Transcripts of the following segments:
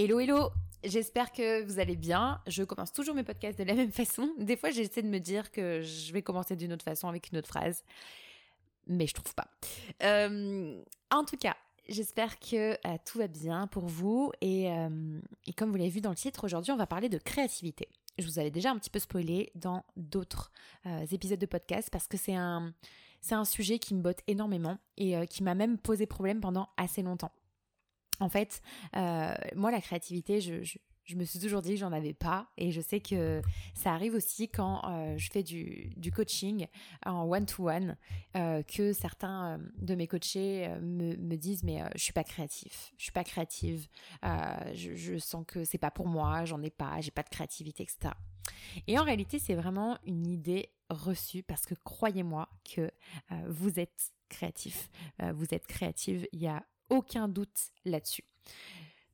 Hello hello J'espère que vous allez bien. Je commence toujours mes podcasts de la même façon. Des fois, j'essaie de me dire que je vais commencer d'une autre façon avec une autre phrase. Mais je trouve pas. Euh, en tout cas, j'espère que euh, tout va bien pour vous. Et, euh, et comme vous l'avez vu dans le titre, aujourd'hui, on va parler de créativité. Je vous avais déjà un petit peu spoilé dans d'autres épisodes de podcast parce que c'est un, c'est un sujet qui me botte énormément et qui m'a même posé problème pendant assez longtemps. En fait, euh, moi, la créativité, je, me suis toujours dit que j'en avais pas. Et je sais que ça arrive aussi quand euh, je fais du, coaching en one-to-one, euh, que certains de mes coachés me, me disent mais je suis pas créatif, je suis pas créative, je, je sens que c'est pas pour moi, j'en ai pas, j'ai pas de créativité, etc. Et en réalité, c'est vraiment une idée reçue parce que croyez-moi que vous êtes créatif, vous êtes créative, il y a aucun doute là-dessus.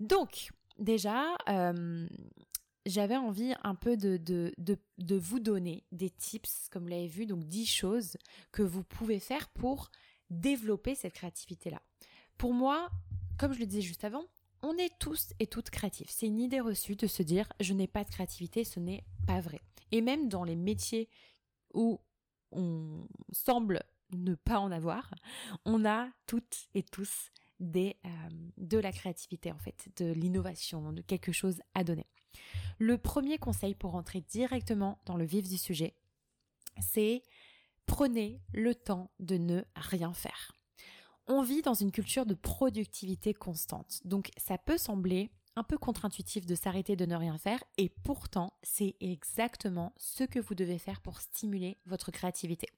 Donc, déjà, euh, j'avais envie un peu de, de, de, vous donner des tips, comme vous l'avez vu, donc 10 choses que vous pouvez faire pour développer cette créativité-là. Pour moi, comme je le disais juste avant, on est tous et toutes créatifs. C'est une idée reçue de se dire je n'ai pas de créativité, ce n'est pas vrai. Et même dans les métiers où on semble ne pas en avoir, on a toutes et tous euh, de la créativité en fait, de l'innovation, de quelque chose à donner. Le premier conseil pour rentrer directement dans le vif du sujet, c'est prenez le temps de ne rien faire. On vit dans une culture de productivité constante, donc ça peut sembler un peu contre-intuitif de s'arrêter de ne rien faire et pourtant c'est exactement ce que vous devez faire pour stimuler votre créativité.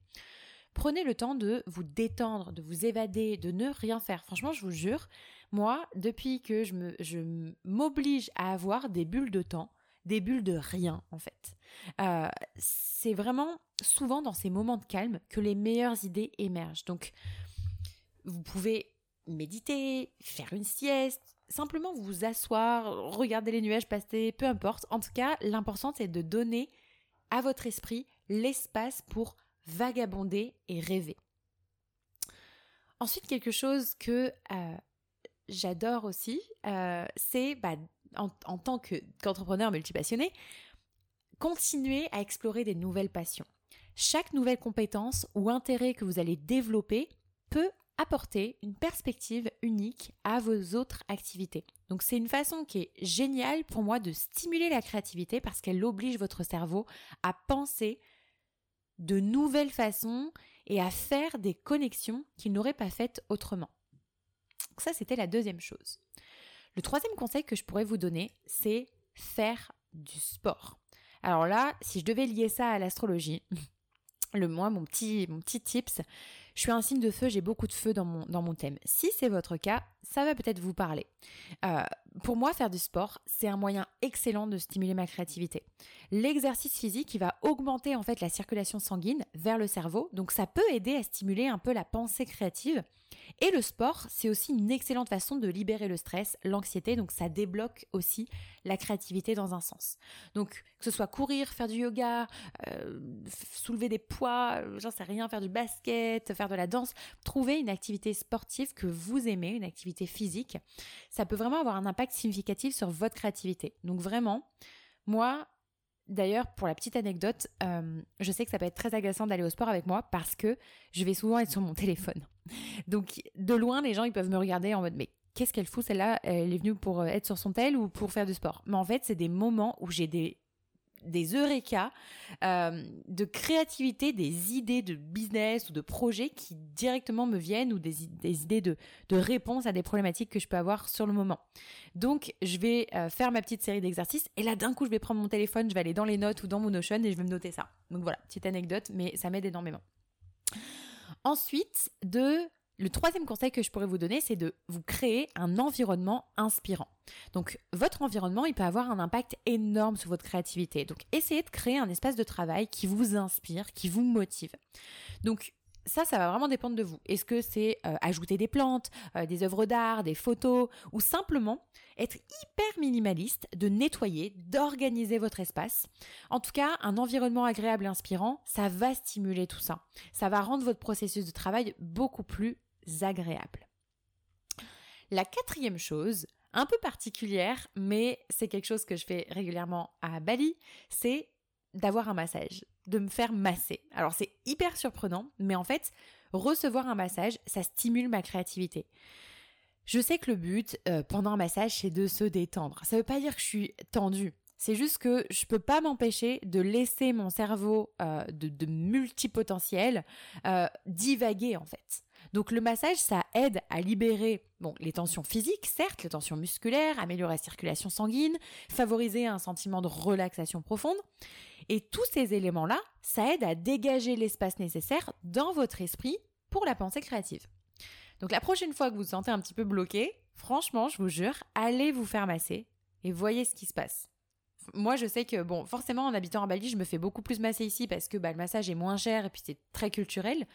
Prenez le temps de vous détendre, de vous évader, de ne rien faire. Franchement, je vous jure, moi, depuis que je je m'oblige à avoir des bulles de temps, des bulles de rien en fait. Euh, c'est vraiment souvent dans ces moments de calme que les meilleures idées émergent. Donc, vous pouvez méditer, faire une sieste, simplement vous asseoir, regarder les nuages passer, peu importe. En tout cas, l'important c'est de donner à votre esprit l'espace pour vagabonder et rêver. Ensuite, quelque chose que euh, j'adore aussi, euh, c'est bah, en, tant qu'entrepreneur multipassionné, continuer à explorer des nouvelles passions. Chaque nouvelle compétence ou intérêt que vous allez développer peut apporter une perspective unique à vos autres activités. Donc c'est une façon qui est géniale pour moi de stimuler la créativité parce qu'elle oblige votre cerveau à penser de nouvelles façons et à faire des connexions qu'il n'aurait pas faites autrement. ça, c'était la deuxième chose. Le troisième conseil que je pourrais vous donner, c'est faire du sport. Alors là, si je devais lier ça à l'astrologie, le moi, mon petit, mon petit tips, je suis un signe de feu, j'ai beaucoup de feu dans mon, dans mon thème. Si c'est votre cas, ça va peut-être vous parler. Euh, pour moi, faire du sport, c'est un moyen excellent de stimuler ma créativité. L'exercice physique, il va augmenter en fait la circulation sanguine vers le cerveau, donc ça peut aider à stimuler un peu la pensée créative. Et le sport, c'est aussi une excellente façon de libérer le stress, l'anxiété, donc ça débloque aussi la créativité dans un sens. Donc que ce soit courir, faire du yoga, euh, soulever des poids, euh, j'en sais rien, faire du basket, faire de la danse, trouver une activité sportive que vous aimez, une activité physique, ça peut vraiment avoir un impact significatif sur votre créativité. Donc vraiment, moi, D'ailleurs, pour la petite anecdote, euh, je sais que ça peut être très agaçant d'aller au sport avec moi parce que je vais souvent être sur mon téléphone. Donc, de loin, les gens, ils peuvent me regarder en mode, mais qu'est-ce qu'elle fout celle-là? Elle est venue pour être sur son tel ou pour faire du sport? Mais en fait, c'est des moments où j'ai des des eureka, euh, de créativité, des idées de business ou de projets qui directement me viennent ou des, idées de, de réponses à des problématiques que je peux avoir sur le moment. Donc, je vais euh, faire ma petite série d'exercices et là, d'un coup, je vais prendre mon téléphone, je vais aller dans les notes ou dans mon Notion et je vais me noter ça. Donc voilà, petite anecdote, mais ça m'aide énormément. Ensuite, de le troisième conseil que je pourrais vous donner, c'est de vous créer un environnement inspirant. Donc, votre environnement, il peut avoir un impact énorme sur votre créativité. Donc, essayez de créer un espace de travail qui vous inspire, qui vous motive. Donc, ça, ça va vraiment dépendre de vous. Est-ce que c'est euh, ajouter des plantes, euh, des œuvres d'art, des photos, ou simplement être hyper minimaliste, de nettoyer, d'organiser votre espace. En tout cas, un environnement agréable et inspirant, ça va stimuler tout ça. Ça va rendre votre processus de travail beaucoup plus agréable. La quatrième chose, un peu particulière, mais c'est quelque chose que je fais régulièrement à Bali, c'est d'avoir un massage, de me faire masser. Alors c'est hyper surprenant, mais en fait, recevoir un massage, ça stimule ma créativité. Je sais que le but euh, pendant un massage, c'est de se détendre. Ça ne veut pas dire que je suis tendue. C'est juste que je peux pas m'empêcher de laisser mon cerveau euh, de, multipotentiel euh, divaguer en fait. Donc le massage, ça aide à libérer bon, les tensions physiques, certes, les tensions musculaires, améliorer la circulation sanguine, favoriser un sentiment de relaxation profonde. Et tous ces éléments-là, ça aide à dégager l'espace nécessaire dans votre esprit pour la pensée créative. Donc la prochaine fois que vous vous sentez un petit peu bloqué, franchement, je vous jure, allez vous faire masser et voyez ce qui se passe. Moi, je sais que, bon, forcément, en habitant à Bali, je me fais beaucoup plus masser ici parce que bah, le massage est moins cher et puis c'est très culturel.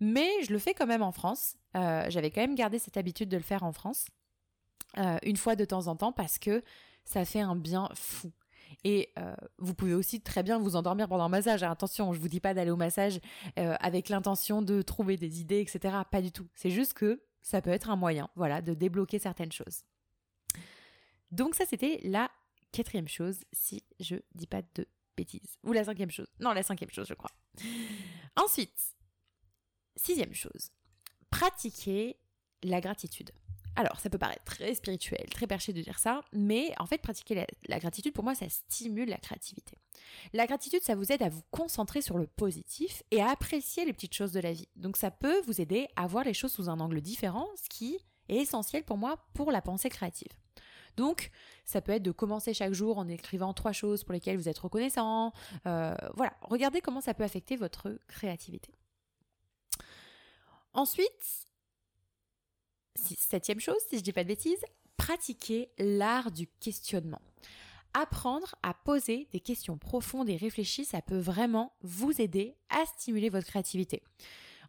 Mais je le fais quand même en France. Euh, j'avais quand même gardé cette habitude de le faire en France, euh, une fois de temps en temps, parce que ça fait un bien fou. Et euh, vous pouvez aussi très bien vous endormir pendant un massage. Attention, je vous dis pas d'aller au massage avec l'intention de trouver des idées, etc. Pas du tout. C'est juste que ça peut être un moyen, voilà, de débloquer certaines choses. Donc ça, c'était la quatrième chose, si je dis pas de bêtises. Ou la cinquième chose. Non, la cinquième chose, je crois. Ensuite, Sixième chose, pratiquer la gratitude. Alors, ça peut paraître très spirituel, très perché de dire ça, mais en fait, pratiquer la, gratitude, pour moi, ça stimule la créativité. La gratitude, ça vous aide à vous concentrer sur le positif et à apprécier les petites choses de la vie. Donc, ça peut vous aider à voir les choses sous un angle différent, ce qui est essentiel pour moi pour la pensée créative. Donc, ça peut être de commencer chaque jour en écrivant trois choses pour lesquelles vous êtes reconnaissant. Euh, voilà, regardez comment ça peut affecter votre créativité. Ensuite, septième chose, si je dis pas de bêtises, pratiquer l'art du questionnement. Apprendre à poser des questions profondes et réfléchies, ça peut vraiment vous aider à stimuler votre créativité.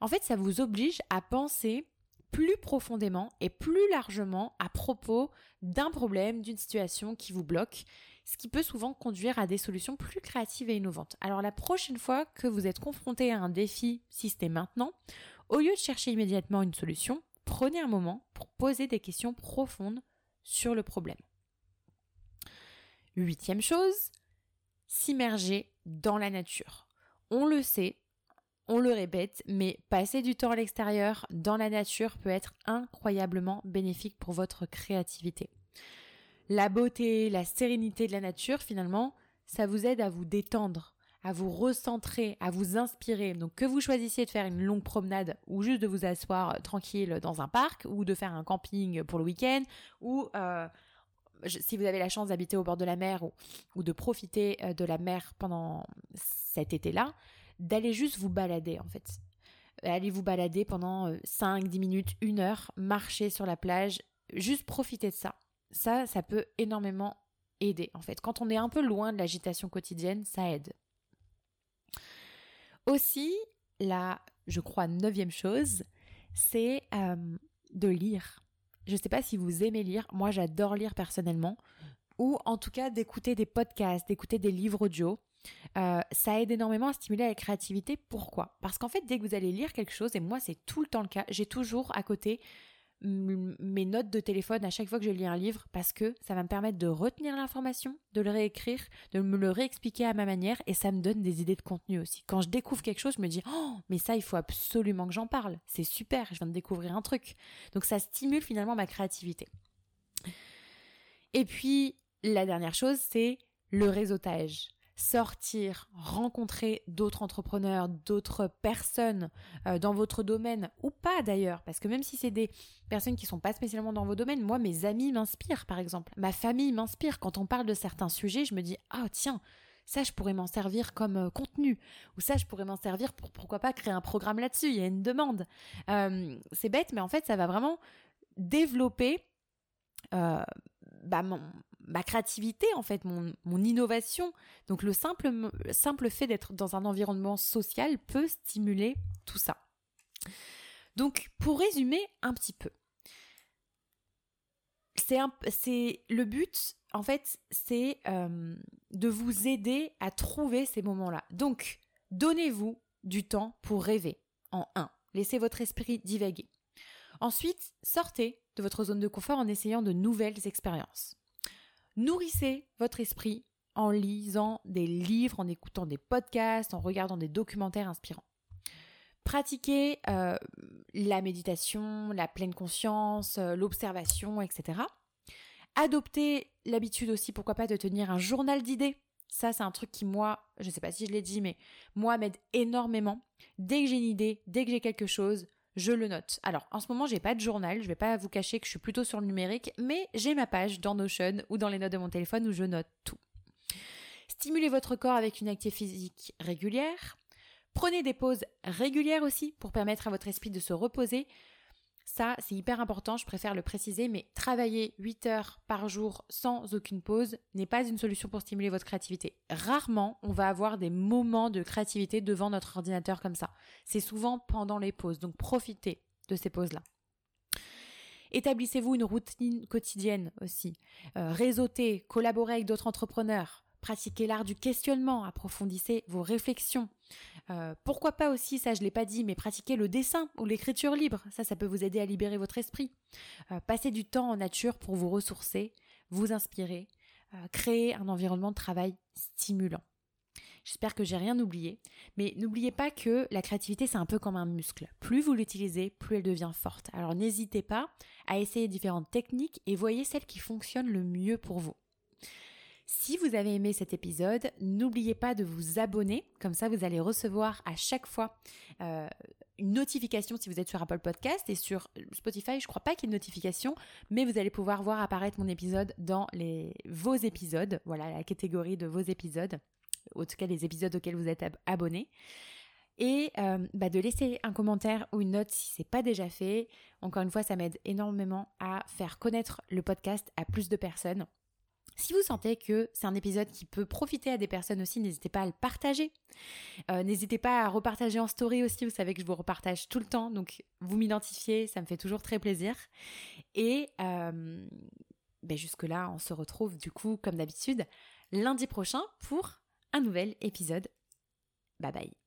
En fait, ça vous oblige à penser plus profondément et plus largement à propos d'un problème, d'une situation qui vous bloque, ce qui peut souvent conduire à des solutions plus créatives et innovantes. Alors la prochaine fois que vous êtes confronté à un défi, si c'était maintenant, au lieu de chercher immédiatement une solution, prenez un moment pour poser des questions profondes sur le problème. Huitième chose, s'immerger dans la nature. On le sait, on le répète, mais passer du temps à l'extérieur, dans la nature, peut être incroyablement bénéfique pour votre créativité. La beauté, la sérénité de la nature, finalement, ça vous aide à vous détendre, à vous recentrer, à vous inspirer. Donc que vous choisissiez de faire une longue promenade ou juste de vous asseoir euh, tranquille dans un parc ou de faire un camping pour le week-end ou euh, si vous avez la chance d'habiter au bord de la mer ou, de profiter euh, de la mer pendant cet été-là, d'aller juste vous balader en fait. Allez vous balader pendant 5-10 minutes, une heure, marcher sur la plage, juste profiter de ça. Ça, ça peut énormément aider en fait. Quand on est un peu loin de l'agitation quotidienne, ça aide. Aussi, la, je crois, neuvième chose, c'est euh, de lire. Je ne sais pas si vous aimez lire, moi j'adore lire personnellement, ou en tout cas d'écouter des podcasts, d'écouter des livres audio. Euh, ça aide énormément à stimuler la créativité. Pourquoi? Parce qu'en fait, dès que vous allez lire quelque chose, et moi c'est tout le temps le cas, j'ai toujours à côté mes notes de téléphone à chaque fois que je lis un livre parce que ça va me permettre de retenir l'information, de le réécrire, de me le réexpliquer à ma manière et ça me donne des idées de contenu aussi. Quand je découvre quelque chose, je me dis "Oh, mais ça il faut absolument que j'en parle. C'est super, je viens de découvrir un truc." Donc ça stimule finalement ma créativité. Et puis la dernière chose, c'est le réseautage sortir, rencontrer d'autres entrepreneurs, d'autres personnes euh, dans votre domaine ou pas d'ailleurs, parce que même si c'est des personnes qui sont pas spécialement dans vos domaines, moi mes amis m'inspirent par exemple, ma famille m'inspire. Quand on parle de certains sujets, je me dis ah tiens ça je pourrais m'en servir comme euh, contenu. Ou ça je pourrais m'en servir pour pourquoi pas créer un programme là-dessus, il y a une demande. Euh, c'est bête mais en fait ça va vraiment développer bah, mon, ma créativité en fait, mon, innovation. Donc le simple, simple fait d'être dans un environnement social peut stimuler tout ça. Donc pour résumer un petit peu, c'est le but en fait, c'est euh, de vous aider à trouver ces moments-là. Donc donnez-vous du temps pour rêver en un. Laissez votre esprit divaguer. Ensuite, sortez de votre zone de confort en essayant de nouvelles expériences. Nourrissez votre esprit en lisant des livres, en écoutant des podcasts, en regardant des documentaires inspirants. Pratiquez euh, la méditation, la pleine conscience, euh, l'observation, etc. Adoptez l'habitude aussi, pourquoi pas, de tenir un journal d'idées. Ça, c'est un truc qui, moi, je ne sais pas si je l'ai dit, mais moi, m'aide énormément. Dès que j'ai une idée, dès que j'ai quelque chose, je le note. Alors, en ce moment, j'ai pas de journal, je ne vais pas vous cacher que je suis plutôt sur le numérique, mais j'ai ma page dans Notion ou dans les notes de mon téléphone où je note tout. Stimulez votre corps avec une activité physique régulière. Prenez des pauses régulières aussi pour permettre à votre esprit de se reposer. Ça, c'est hyper important, je préfère le préciser, mais travailler 8 heures par jour sans aucune pause n'est pas une solution pour stimuler votre créativité. Rarement, on va avoir des moments de créativité devant notre ordinateur comme ça. C'est souvent pendant les pauses, donc profitez de ces pauses-là. Établissez-vous une routine quotidienne aussi. Euh, réseautez, collaborez avec d'autres entrepreneurs. Pratiquez l'art du questionnement, approfondissez vos réflexions. Euh, pourquoi pas aussi, ça je l'ai pas dit, mais pratiquez le dessin ou l'écriture libre. Ça, ça peut vous aider à libérer votre esprit. Euh, passez du temps en nature pour vous ressourcer, vous inspirer, euh, créer un environnement de travail stimulant. J'espère que j'ai rien oublié, mais n'oubliez pas que la créativité c'est un peu comme un muscle. Plus vous l'utilisez, plus elle devient forte. Alors n'hésitez pas à essayer différentes techniques et voyez celle qui fonctionne le mieux pour vous. Si vous avez aimé cet épisode, n'oubliez pas de vous abonner, comme ça vous allez recevoir à chaque fois euh, une notification si vous êtes sur Apple Podcast et sur Spotify, je crois pas qu'il y ait une notification, mais vous allez pouvoir voir apparaître mon épisode dans les, vos épisodes, voilà la catégorie de vos épisodes, en tout cas les épisodes auxquels vous êtes abonné et euh, bah, de laisser un commentaire ou une note si c'est pas déjà fait. Encore une fois, ça m'aide énormément à faire connaître le podcast à plus de personnes. Si vous sentez que c'est un épisode qui peut profiter à des personnes aussi, n'hésitez pas à le partager. Euh, n'hésitez pas à repartager en story aussi, vous savez que je vous repartage tout le temps, donc vous m'identifiez, ça me fait toujours très plaisir. Et euh, ben jusque-là, on se retrouve du coup, comme d'habitude, lundi prochain pour un nouvel épisode. Bye bye.